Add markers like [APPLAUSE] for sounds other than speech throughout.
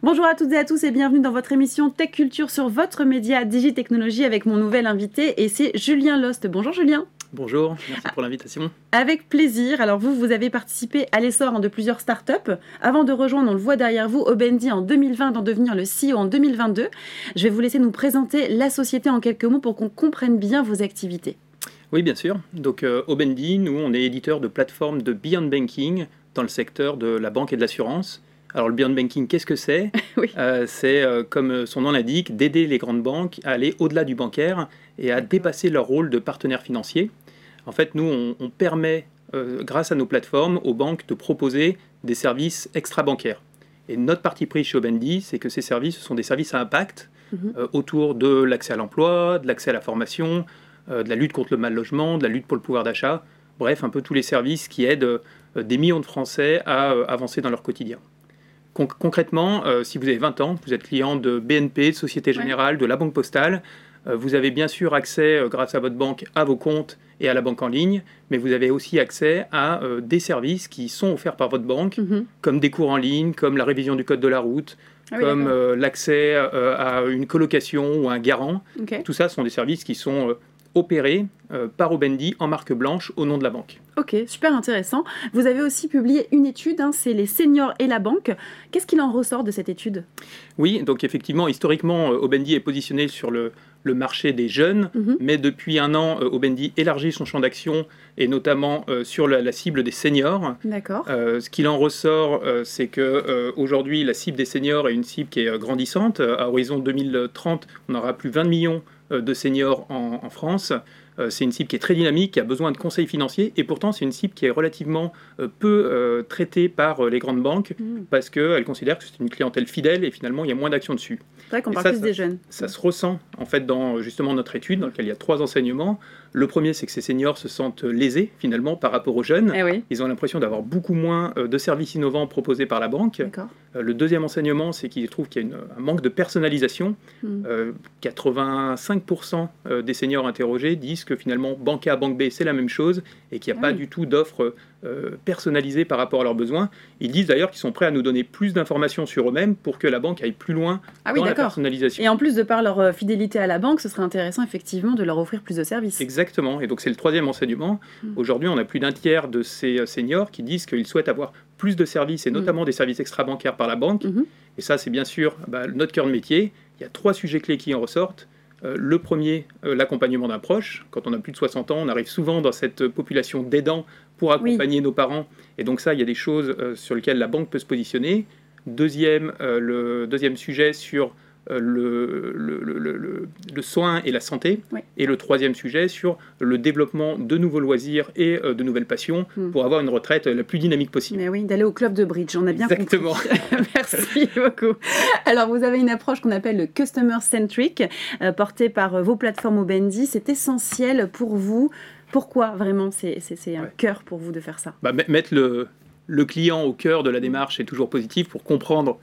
Bonjour à toutes et à tous et bienvenue dans votre émission Tech Culture sur votre média Digitechnologie avec mon nouvel invité et c'est Julien Lost. Bonjour Julien. Bonjour, merci pour l'invitation. Avec plaisir. Alors vous, vous avez participé à l'essor hein, de plusieurs startups. Avant de rejoindre, on le voit derrière vous, Obendi en 2020, d'en devenir le CEO en 2022. Je vais vous laisser nous présenter la société en quelques mots pour qu'on comprenne bien vos activités. Oui, bien sûr. Donc euh, Obendi, nous, on est éditeur de plateformes de Beyond Banking dans le secteur de la banque et de l'assurance. Alors le Beyond Banking, qu'est-ce que c'est [LAUGHS] euh, C'est, euh, comme son nom l'indique, d'aider les grandes banques à aller au-delà du bancaire et à dépasser leur rôle de partenaire financier. En fait, nous, on, permet, euh, grâce à nos plateformes, aux banques de proposer des services extra-bancaires. Et notre parti pris chez Obendi, c'est que ces services sont des services à impact mhm. autour de l'accès à l'emploi, de l'accès à la formation, de la lutte contre le mal logement, de la lutte pour le pouvoir d'achat, bref, un peu tous les services qui aident des millions de Français à avancer dans leur quotidien concrètement, euh, si vous avez 20 ans, vous êtes client de BNP, de Société Générale, de la Banque Postale, euh, vous avez bien sûr accès, euh, grâce à votre banque, à vos comptes et à la banque en ligne, mais vous avez aussi accès à des services qui sont offerts par votre banque, mhm. comme des cours en ligne, comme la révision du code de la route, ah comme l'accès à une colocation ou un garant. Tout ça sont des services qui sont opérés par Obendi en marque blanche au nom de la banque. Ok, super intéressant. Vous avez aussi publié une étude, hein, c'est les seniors et la banque. Qu'est-ce qu'il en ressort de cette étude? Oui, donc effectivement, historiquement, euh, Obendi est positionné sur le, marché des jeunes, mhm. mais depuis un an, euh, Obendi élargit son champ d'action et notamment euh, sur la, cible des seniors. D'accord. ce qu'il en ressort, c'est que aujourd'hui, la cible des seniors est une cible qui est grandissante. À horizon 2030, on aura plus 20 millions de seniors en France. Euh, c'est une cible qui est très dynamique, qui a besoin de conseils financiers, et pourtant c'est une cible qui est relativement euh, peu euh, traitée par les grandes banques, mmh. parce qu'elles considèrent que c'est une clientèle fidèle, et finalement il y a moins d'action dessus. C'est vrai qu'on parle plus des jeunes. Ça se ressent en fait dans justement notre étude, dans laquelle il y a trois enseignements. Le premier, c'est que ces seniors se sentent lésés finalement par rapport aux jeunes. Eh Ils ont l'impression d'avoir beaucoup moins de services innovants proposés par la banque. Le deuxième enseignement, c'est qu'ils trouvent qu'il y a un manque de personnalisation. 85% mmh. des seniors interrogés disent que finalement, banque A, banque B, c'est la même chose et qu'il n'y a ah pas du tout d'offres euh, personnalisées par rapport à leurs besoins. Ils disent d'ailleurs qu'ils sont prêts à nous donner plus d'informations sur eux-mêmes pour que la banque aille plus loin ah dans la personnalisation. Et en plus de par leur euh, fidélité à la banque, ce serait intéressant effectivement de leur offrir plus de services. Exactement. Et donc c'est le troisième enseignement. Hmm. Aujourd'hui, on a plus d'un tiers de ces euh, seniors qui disent qu'ils souhaitent avoir plus de services et hmm. notamment des services extra-bancaires par la banque. Hmm. Et ça, c'est bien sûr bah, notre cœur de métier. Il y a trois sujets clés qui en ressortent. Euh, le premier, euh, l'accompagnement d'un proche. Quand on a plus de 60 ans, on arrive souvent dans cette population d'aidants pour accompagner nos parents. Et donc ça, il y a des choses euh, sur lesquelles la banque peut se positionner. Deuxième, le deuxième sujet sur euh, le, le, le, soin et la santé. Et le troisième sujet sur le développement de nouveaux loisirs et euh, de nouvelles passions hmm. pour avoir une retraite la plus dynamique possible. Mais oui, d'aller au club de bridge, on a bien Exactement. [LAUGHS] Merci beaucoup. Alors, vous avez une approche qu'on appelle le customer centric, euh, portée par vos plateformes Obendi. C'est essentiel pour vous. Pourquoi vraiment c'est un cœur pour vous de faire ça? Bah, Mettre le, le client au cœur de la démarche est toujours positif pour comprendre euh,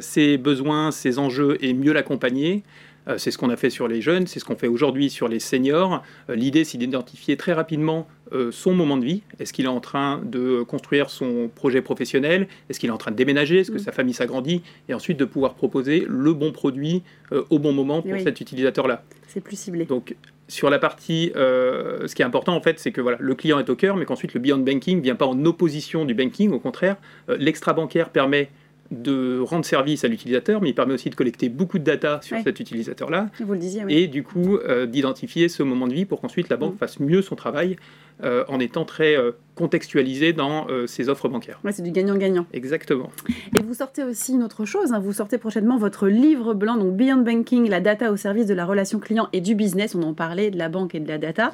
ses besoins, ses enjeux et mieux l'accompagner. Euh, c'est ce qu'on a fait sur les jeunes, c'est ce qu'on fait aujourd'hui sur les seniors. Euh, l'idée, c'est d'identifier très rapidement son moment de vie. Est-ce qu'il est en train de construire son projet professionnel? Est-ce qu'il est en train de déménager? Est-ce que mm. sa famille s'agrandit? Et ensuite de pouvoir proposer le bon produit au bon moment pour cet utilisateur-là. C'est plus ciblé. Donc sur la partie, ce qui est important en fait, c'est que voilà, le client est au cœur, mais qu'ensuite le beyond banking ne vient pas en opposition du banking. Au contraire, l'extra bancaire permet de rendre service à l'utilisateur, mais il permet aussi de collecter beaucoup de data sur cet utilisateur-là. Vous le disiez, Et du coup, euh, d'identifier ce moment de vie pour qu'ensuite la banque mm. fasse mieux son travail euh, en étant très euh, contextualisé dans ses offres bancaires. Ouais, c'est du gagnant-gagnant. Exactement. Et vous sortez aussi une autre chose, hein. vous sortez prochainement votre livre blanc, donc Beyond Banking, la data au service de la relation client et du business. On en parlait de la banque et de la data.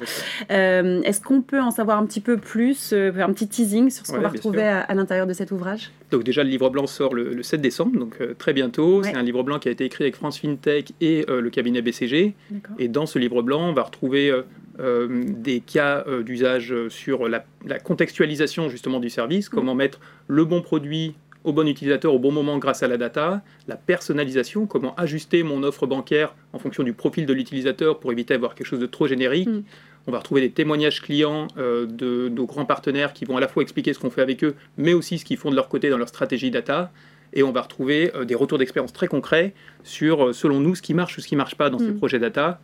Est-ce qu'on peut en savoir un petit peu plus, un petit teasing sur ce qu'on va retrouver à l'intérieur de cet ouvrage? Donc déjà, le livre blanc sort le, 7 décembre, donc euh, très bientôt. C'est un livre blanc qui a été écrit avec France FinTech et euh, le cabinet BCG. Et dans ce livre blanc, on va retrouver euh, des cas d'usage sur la, contextualisation justement du service, comment mm. mettre le bon produit au bon utilisateur au bon moment grâce à la data, la personnalisation, comment ajuster mon offre bancaire en fonction du profil de l'utilisateur pour éviter d'avoir quelque chose de trop générique. Mm. On va retrouver des témoignages clients euh, de nos grands partenaires qui vont à la fois expliquer ce qu'on fait avec eux, mais aussi ce qu'ils font de leur côté dans leur stratégie data. et on va retrouver des retours d'expérience très concrets sur, selon nous, ce qui marche ou ce qui ne marche pas dans ces mm. projets data.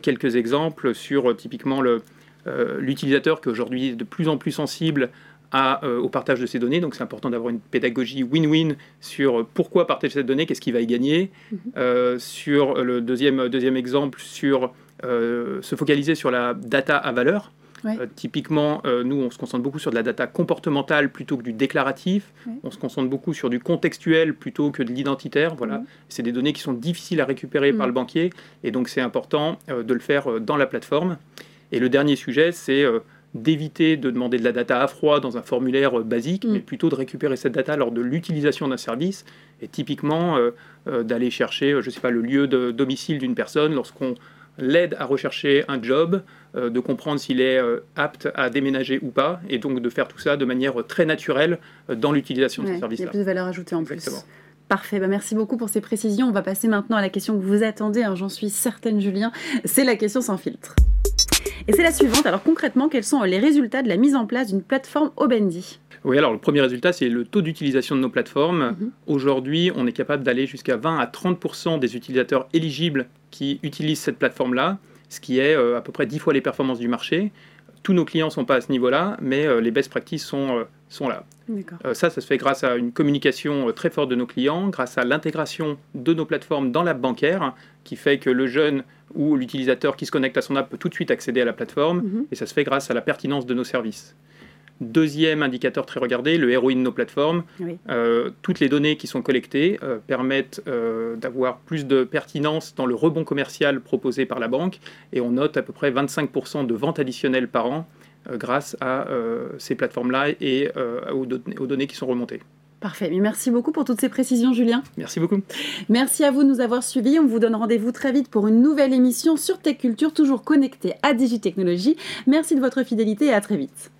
Quelques exemples sur typiquement l'utilisateur qui aujourd'hui est de plus en plus sensible euh, au partage de ces données. Donc c'est important d'avoir une pédagogie win-win sur pourquoi partager cette donnée, qu'est-ce qu'il va y gagner. Mhm. Euh, sur le deuxième, deuxième exemple, sur euh, se focaliser sur la data à valeur. Typiquement, nous, on se concentre beaucoup sur de la data comportementale plutôt que du déclaratif. On se concentre beaucoup sur du contextuel plutôt que de l'identitaire. Voilà. C'est des données qui sont difficiles à récupérer par mhm. le banquier. Et donc, c'est important de le faire dans la plateforme. Et le dernier sujet, c'est d'éviter de demander de la data à froid dans un formulaire euh, basique, mm. mais plutôt de récupérer cette data lors de l'utilisation d'un service, et typiquement euh, euh, d'aller chercher, je ne sais pas, le lieu de domicile d'une personne lorsqu'on l'aide à rechercher un job, de comprendre s'il est apte à déménager ou pas, et donc de faire tout ça de manière très naturelle dans l'utilisation de ce service-là. Il y a plus de valeur ajoutée en plus. Parfait, bah, merci beaucoup pour ces précisions. On va passer maintenant à la question que vous attendez, hein, j'en suis certaine Julien, c'est la question sans filtre. Et c'est la suivante. Alors concrètement, quels sont les résultats de la mise en place d'une plateforme Obendi? Oui, alors le premier résultat, c'est le taux d'utilisation de nos plateformes. Mhm. Aujourd'hui, on est capable d'aller jusqu'à 20 à 30% des utilisateurs éligibles qui utilisent cette plateforme-là, ce qui est euh, à peu près 10 fois les performances du marché. Tous nos clients ne sont pas à ce niveau-là, mais euh, les best practices sont, euh, sont là. ça, ça se fait grâce à une communication très forte de nos clients, grâce à l'intégration de nos plateformes dans l'app bancaire, qui fait que le jeune ou l'utilisateur qui se connecte à son app peut tout de suite accéder à la plateforme, mhm. et ça se fait grâce à la pertinence de nos services. Deuxième indicateur très regardé, le ROI de nos plateformes. Euh, toutes les données qui sont collectées euh, permettent euh, d'avoir plus de pertinence dans le rebond commercial proposé par la banque et on note à peu près 25% de ventes additionnelles par an grâce à ces plateformes-là et aux, aux données qui sont remontées. Parfait. Mais merci beaucoup pour toutes ces précisions, Julien. Merci beaucoup. Merci à vous de nous avoir suivis. On vous donne rendez-vous très vite pour une nouvelle émission sur Tech Culture, toujours connectée à Digitechnologie. Merci de votre fidélité et à très vite.